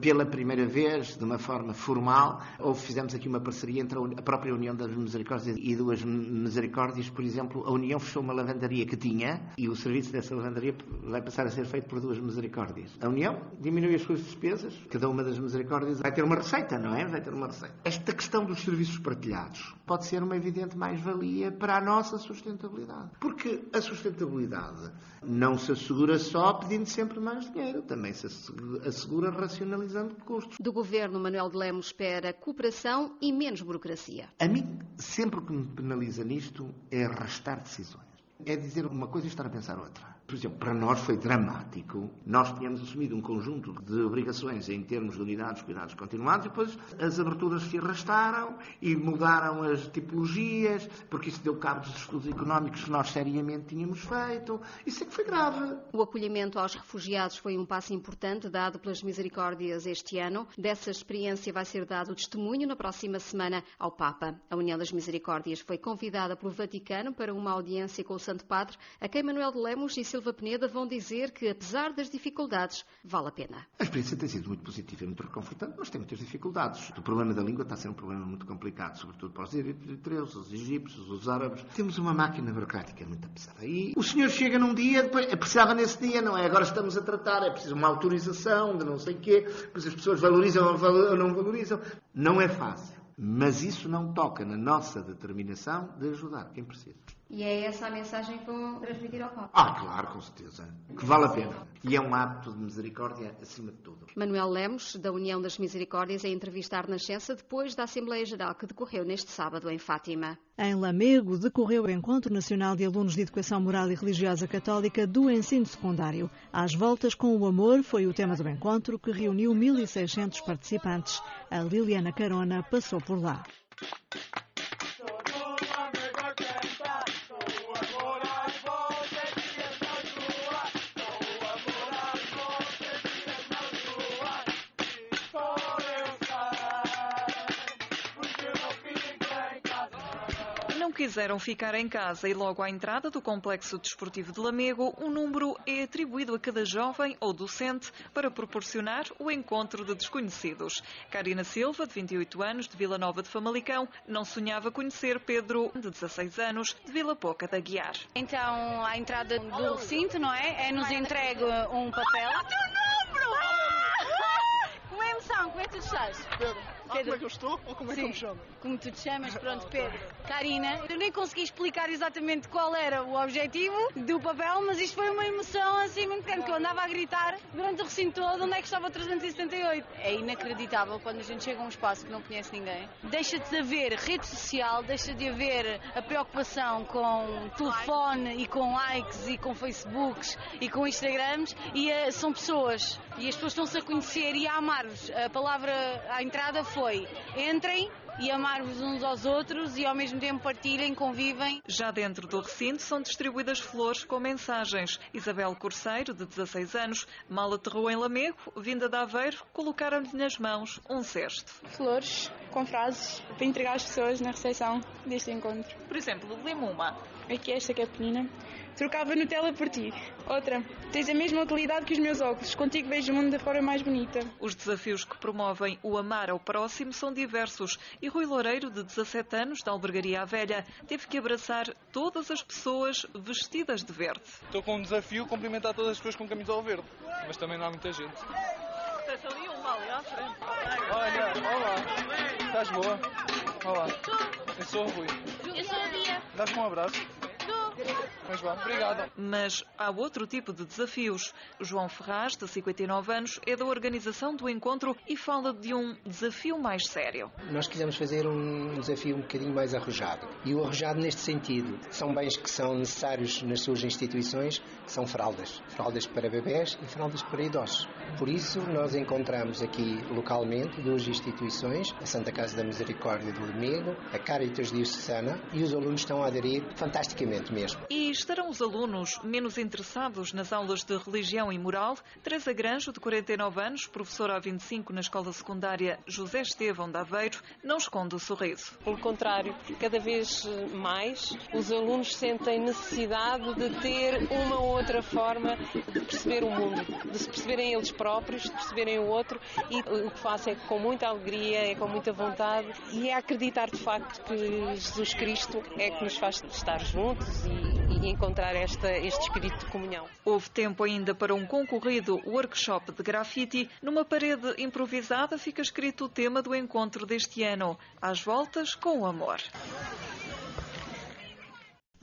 pela primeira vez, de uma forma formal, ou fizemos aqui uma parceria entre a própria União das Misericórdias e duas Misericórdias. Por exemplo, a União fechou uma lavandaria que tinha e o serviço dessa lavandaria vai passar a ser feito por duas Misericórdias. A União diminui as suas despesas, cada uma das Misericórdias vai ter uma receita, não é? Vai ter uma receita. Esta questão dos serviços partilhados pode ser uma evidente mais-valia para a nossa nossa sustentabilidade. Porque a sustentabilidade não se assegura só pedindo sempre mais dinheiro, também se assegura racionalizando custos. Do governo, Manuel de Lemos espera cooperação e menos burocracia. A mim, sempre que me penaliza nisto, é arrastar decisões. É dizer uma coisa e estar a pensar outra por exemplo, para nós foi dramático. Nós tínhamos assumido um conjunto de obrigações em termos de unidades de cuidados continuados e depois as aberturas se arrastaram e mudaram as tipologias, porque isso deu cabo dos estudos económicos que nós seriamente tínhamos feito. Isso é que foi grave. O acolhimento aos refugiados foi um passo importante dado pelas Misericórdias este ano. Dessa experiência vai ser dado testemunho na próxima semana ao Papa. A União das Misericórdias foi convidada pelo Vaticano para uma audiência com o Santo Padre, a quem Manuel de Lemos e Silvio Silva Peneda vão dizer que, apesar das dificuldades, vale a pena. A experiência tem sido muito positiva e muito reconfortante, mas tem muitas dificuldades. O problema da língua está a ser um problema muito complicado, sobretudo para os eritreus, os egípcios, os árabes. Temos uma máquina burocrática muito pesada. E o senhor chega num dia, depois precisava nesse dia, não é? Agora estamos a tratar, é preciso uma autorização de não sei o quê, depois as pessoas valorizam ou não valorizam. Não é fácil. Mas isso não toca na nossa determinação de ajudar quem precisa. E é essa a mensagem que vou transmitir ao Papa? Ah, claro, com certeza. Que vale a pena. E é um ato de misericórdia acima de tudo. Manuel Lemos, da União das Misericórdias, a entrevistar na Nascença depois da Assembleia Geral que decorreu neste sábado em Fátima. Em Lamego decorreu o Encontro Nacional de Alunos de Educação Moral e Religiosa Católica do Ensino Secundário. Às voltas com o amor foi o tema do encontro que reuniu 1.600 participantes. A Liliana Carona passou por lá. Quiseram ficar em casa e logo à entrada do Complexo Desportivo de Lamego, um número é atribuído a cada jovem ou docente para proporcionar o encontro de desconhecidos. Karina Silva, de 28 anos, de Vila Nova de Famalicão, não sonhava conhecer Pedro, de 16 anos, de Vila Pouca da Guiar. Então, à entrada do recinto, não é? É-nos entregue um papel. Como é a emoção? Como é que tu estás? Pedro. Ah, como é que eu estou ou como é que eu me chamo? Como tu te chamas, pronto, Pedro. Karina, eu nem consegui explicar exatamente qual era o objetivo do papel, mas isto foi uma emoção assim muito grande, que eu andava a gritar durante o recinto todo onde é que estava o 378. É inacreditável quando a gente chega a um espaço que não conhece ninguém. Deixa de haver rede social, deixa de haver a preocupação com telefone e com likes e com Facebooks e com Instagrams e uh, são pessoas e as pessoas estão-se a conhecer e a amar-vos. A palavra à entrada foi foi entrem e amar-vos uns aos outros e ao mesmo tempo partilhem, convivem. Já dentro do recinto são distribuídas flores com mensagens. Isabel Corseiro, de 16 anos, mal aterrou em Lamego, vinda de Aveiro, colocaram-lhe nas mãos um cesto. Flores com frases para entregar às pessoas na recepção deste encontro. Por exemplo, lê-me uma. Aqui esta que é pequenina. Trocava Nutella por ti. Outra. Tens a mesma utilidade que os meus óculos. Contigo vejo o mundo da forma mais bonita. Os desafios que promovem o amar ao próximo são diversos e Rui Loureiro, de 17 anos, da Albergaria à Velha, teve que abraçar todas as pessoas vestidas de verde. Estou com um desafio cumprimentar todas as pessoas com camisola verde, mas também não há muita gente. Tens ali uma ali à frente. Olha, olá. Estás boa? Olá. Eu sou o Rui. Eu sou a Bia. Dás-me um abraço? Mas bom, obrigado. Mas há outro tipo de desafios. João Ferraz, de 59 anos, é da organização do encontro e fala de um desafio mais sério. Nós quisemos fazer um desafio um bocadinho mais arrojado. E o arrojado neste sentido, são bens que são necessários nas suas instituições, são fraldas. Fraldas para bebés e fraldas para idosos. Por isso, nós encontramos aqui localmente duas instituições, a Santa Casa da Misericórdia do Lamego, a Caritas Diocesana, e os alunos estão a aderir fantasticamente mesmo. E estarão os alunos menos interessados nas aulas de religião e moral? Teresa Granjo, de 49 anos, professora há 25 na escola secundária José Estevão de Aveiro, não esconde o sorriso. Pelo contrário, cada vez mais os alunos sentem necessidade de ter uma ou outra forma de perceber o mundo, de se perceberem eles próprios, de perceberem o outro e o que faço é com muita alegria, é com muita vontade e é acreditar de facto que Jesus Cristo é que nos faz estar juntos e e, encontrar esta, este espírito de comunhão. Houve tempo ainda para um concorrido workshop de grafite. Numa parede improvisada fica escrito o tema do encontro deste ano: Às voltas com o amor.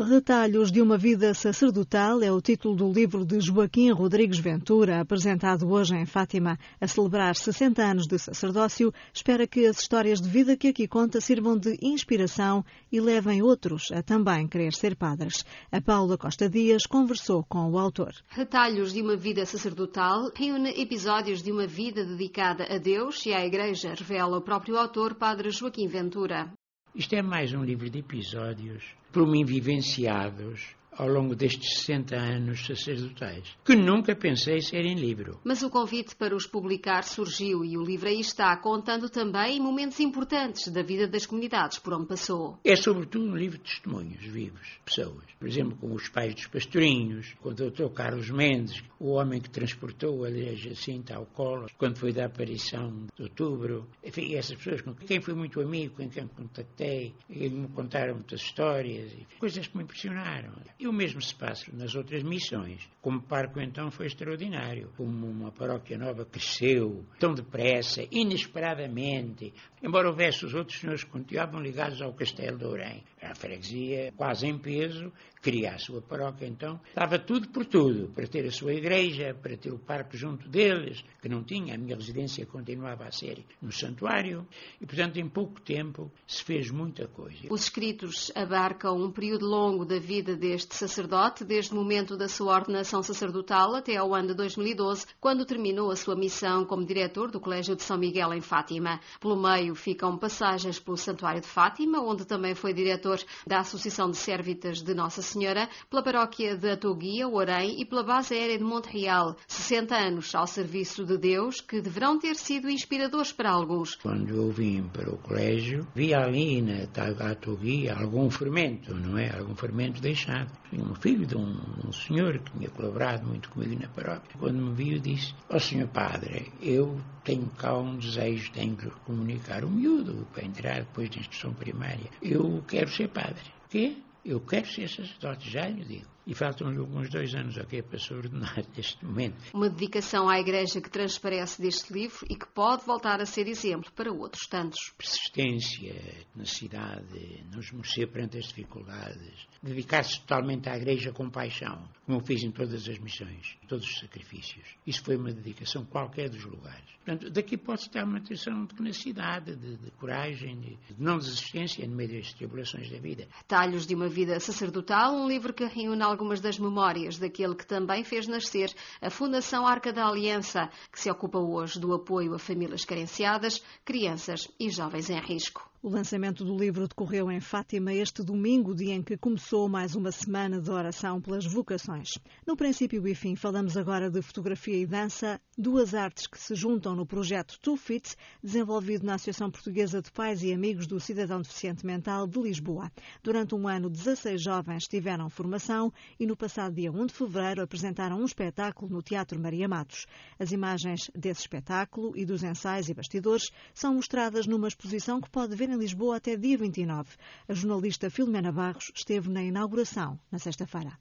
Retalhos de uma vida sacerdotal é o título do livro de Joaquim Rodrigues Ventura, apresentado hoje em Fátima. A celebrar 60 anos de sacerdócio, espera que as histórias de vida que aqui conta sirvam de inspiração e levem outros a também querer ser padres. A Paula Costa Dias conversou com o autor. Retalhos de uma vida sacerdotal reúne episódios de uma vida dedicada a Deus e à Igreja, revela o próprio autor, Padre Joaquim Ventura. Isto é mais um livro de episódios por mim vivenciados ao longo destes 60 anos sacerdotais, que nunca pensei ser em livro. Mas o convite para os publicar surgiu e o livro aí está, contando também momentos importantes da vida das comunidades por onde passou. É sobretudo um livro de testemunhos vivos, pessoas. Por exemplo, com os pais dos pastorinhos, com o Dr. Carlos Mendes, o homem que transportou a Jacinta ao colo, quando foi da aparição de outubro. Enfim, essas pessoas com quem fui muito amigo, com quem contatei, e me contaram muitas histórias, coisas que me impressionaram. O mesmo se passa nas outras missões. Como Parco, então, foi extraordinário. Como uma paróquia nova cresceu tão depressa, inesperadamente, embora houvesse os outros senhores que continuavam ligados ao Castelo de Ourém. A freguesia, quase em peso, queria a sua paróquia, então, dava tudo por tudo, para ter a sua igreja, para ter o parque junto deles, que não tinha, a minha residência continuava a ser no santuário, e, portanto, em pouco tempo se fez muita coisa. Os escritos abarcam um período longo da vida deste sacerdote, desde o momento da sua ordenação sacerdotal até ao ano de 2012, quando terminou a sua missão como diretor do Colégio de São Miguel em Fátima. Pelo meio ficam passagens pelo Santuário de Fátima, onde também foi diretor da Associação de Sérvitas de Nossa Senhora, pela paróquia de Atoguia, Orém e pela base aérea de Montreal. 60 anos ao serviço de Deus que deverão ter sido inspiradores para alguns. Quando eu vim para o colégio, vi ali na Atoguia algum fermento, não é? Algum fermento deixado. Tinha um filho de um, um, senhor que tinha colaborado muito comigo na paróquia. Quando me viu, disse: Ó oh, senhor padre, eu tenho cá um desejo, tenho que comunicar o miúdo para entrar depois da instrução primária. Eu quero ser padre. O quê? Eu quero ser sacerdote, já lhe digo. E faltam-lhe alguns dois anos ok, para se ordenar *laughs* neste momento. Uma dedicação à Igreja que transparece deste livro e que pode voltar a ser exemplo para outros tantos. Persistência, tenacidade, não esmorecer perante as dificuldades, dedicar-se totalmente à Igreja com paixão, como eu fiz em todas as missões, todos os sacrifícios. Isso foi uma dedicação qualquer dos lugares. Portanto, daqui pode estar uma atenção de tenacidade, de, de coragem, de, de não desistência no meio das tribulações da vida. Talhos de uma vida sacerdotal, um livro que reúne algumas das memórias daquele que também fez nascer a Fundação Arca da Aliança, que se ocupa hoje do apoio a famílias carenciadas, crianças e jovens em risco. O lançamento do livro decorreu em Fátima este domingo, dia em que começou mais uma semana de oração pelas vocações. No princípio e fim, falamos agora de fotografia e dança, duas artes que se juntam no projeto Two Fit, desenvolvido na Associação Portuguesa de Pais e Amigos do Cidadão Deficiente Mental de Lisboa. Durante um ano, 16 jovens tiveram formação e no passado dia 1 de fevereiro apresentaram um espetáculo no Teatro Maria Matos. As imagens desse espetáculo e dos ensaios e bastidores são mostradas numa exposição que pode ver em Lisboa até dia 29. A jornalista Filomena Barros esteve na inauguração, na sexta-feira.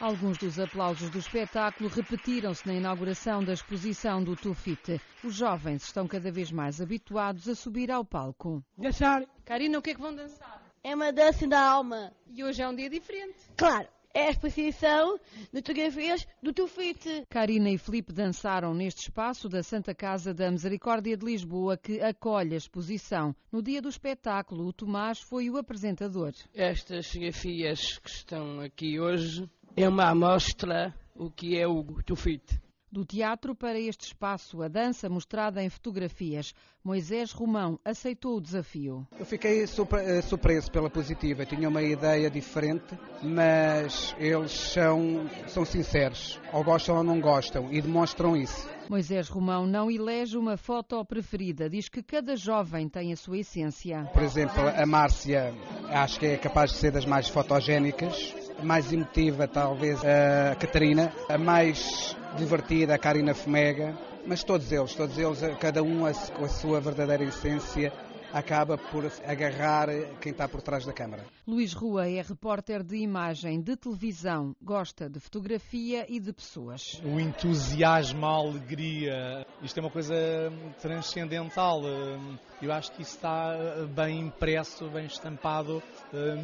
Alguns dos aplausos do espetáculo repetiram-se na inauguração da exposição do Tufite. Os jovens estão cada vez mais habituados a subir ao palco. Dançar. Karina, o que é que vão dançar? É uma dança da alma. E hoje é um dia diferente. Claro é a exposição de fotografias do Tufite. Karina e Felipe dançaram neste espaço da Santa Casa da Misericórdia de Lisboa, que acolhe a exposição. No dia do espetáculo, o Tomás foi o apresentador. Estas fotografias que estão aqui hoje é uma amostra o que é o Tufite. Do teatro para este espaço, a dança mostrada em fotografias. Moisés Romão aceitou o desafio. Eu fiquei eh, surpreso pela positiva. Tinha uma ideia diferente, mas eles são, são sinceros. Ou gostam ou não gostam e demonstram isso. Moisés Romão não elege uma foto preferida. Diz que cada jovem tem a sua essência. Por exemplo, a Márcia acho que é capaz de ser das mais fotogénicas mais emotiva talvez a Catarina, a mais divertida a Karina Fomega, mas todos eles, todos eles, cada um com a sua verdadeira essência, acaba por agarrar quem está por trás da câmara. Luís Rua é repórter de imagem de televisão, gosta de fotografia e de pessoas. O entusiasmo, a alegria, isto é uma coisa transcendental. Eu acho que isso está bem impresso, bem estampado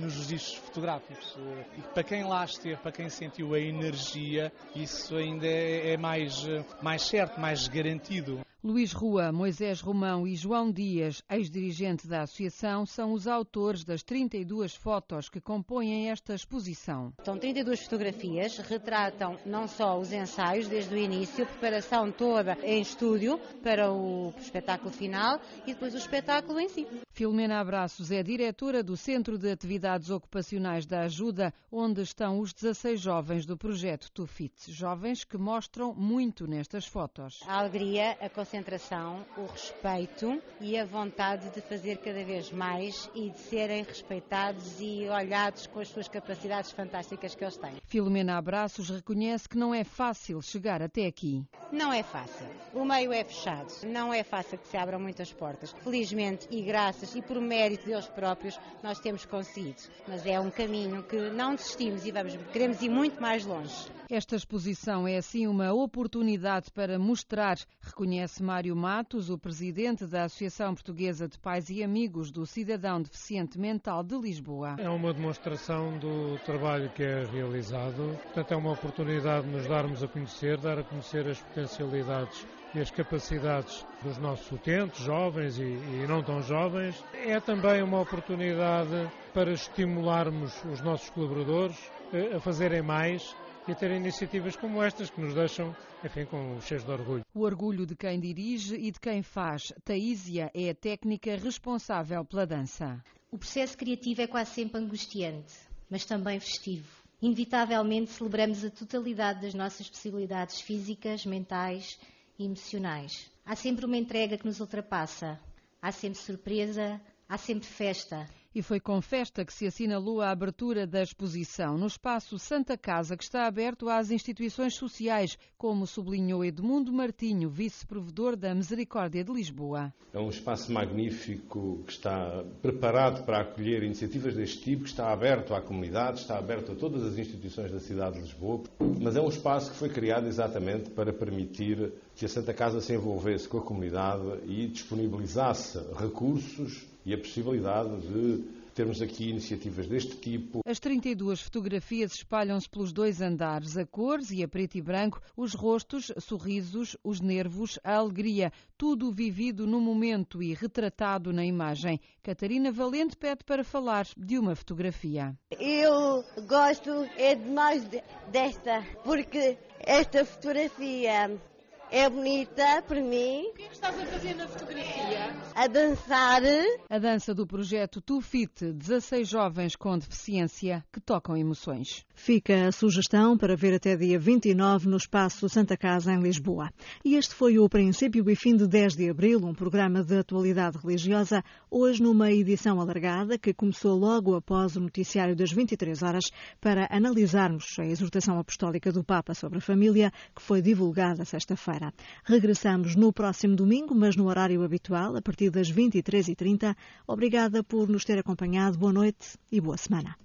nos registros fotográficos. E para quem lá esteve, para quem sentiu a energia, isso ainda é, é mais, mais certo, mais garantido. Luís Rua, Moisés Romão e João Dias, ex-dirigente da associação, são os autores das 32 fotos que compõem esta exposição. São 32 fotografias, retratam não só os ensaios desde o início, a preparação toda em estúdio para o espetáculo final e depois o espetáculo em si. Filomena Abraços é diretora do Centro de Atividades Ocupacionais da Ajuda, onde estão os 16 jovens do projeto Tufit. Jovens que mostram muito nestas fotos. A alegria, a concentração, o respeito e a vontade de fazer cada vez mais e de serem respeitados e olhados com as suas capacidades fantásticas que eles têm. Filomena Abraços reconhece que não é fácil chegar até aqui. Não é fácil. O meio é fechado. Não é fácil que se abram muitas portas. Felizmente e graças e por mérito deles próprios nós temos conseguido. Mas é um caminho que não desistimos e vamos, queremos ir muito mais longe. Esta exposição é assim uma oportunidade para mostrar, reconhece Mário Matos, o presidente da Associação Portuguesa de Pais e Amigos do Cidadão Deficiente Mental de Lisboa. É uma demonstração do trabalho que é realizado, portanto é uma oportunidade de nos darmos a conhecer, dar a conhecer as potencialidades e as capacidades dos nossos utentes, jovens e, e, não tão jovens. É também uma oportunidade para estimularmos os nossos colaboradores eh, a fazerem mais e a terem iniciativas como estas que nos deixam, enfim, com cheios de orgulho. O orgulho de quem dirige e de quem faz. Taísia é a técnica responsável pela dança. O processo criativo é quase sempre angustiante, mas também festivo. Inevitavelmente celebramos a totalidade das nossas possibilidades físicas, mentais e emocionais. Há sempre uma entrega que nos ultrapassa, há sempre surpresa, há sempre festa. E foi com festa que se assinalou a abertura da exposição no espaço Santa Casa, que está aberto às instituições sociais, como sublinhou Edmundo Martinho, vice-provedor da Misericórdia de Lisboa. É um espaço magnífico que está preparado para acolher iniciativas deste tipo, que está aberto à comunidade, está aberto a todas as instituições da cidade de Lisboa, mas é um espaço que foi criado exatamente para permitir que a Santa Casa se envolvesse com a comunidade e disponibilizasse recursos e a possibilidade de termos aqui iniciativas deste tipo. As 32 fotografias espalham-se pelos dois andares, a cores e a preto e branco, os rostos, sorrisos, os nervos, a alegria, tudo vivido no momento e retratado na imagem. Catarina Valente pede para falar de uma fotografia. Eu gosto é demais desta, porque esta fotografia é bonita para mim. O que é que estás a fazer na fotografia? A dançar. A dança do projeto Tu Fit, 16 jovens com deficiência que tocam emoções. Fica a sugestão para ver até dia 29 no Espaço Santa Casa, em Lisboa. E este foi o princípio e fim de 10 de abril, um programa de atualidade religiosa, hoje numa edição alargada que começou logo após o noticiário das 23 horas para analisarmos a exortação apostólica do Papa sobre a família, que foi divulgada sexta-feira. Regressamos no próximo domingo, mas no horário habitual, a partir das 23h30. Obrigada por nos ter acompanhado. Boa noite e boa semana.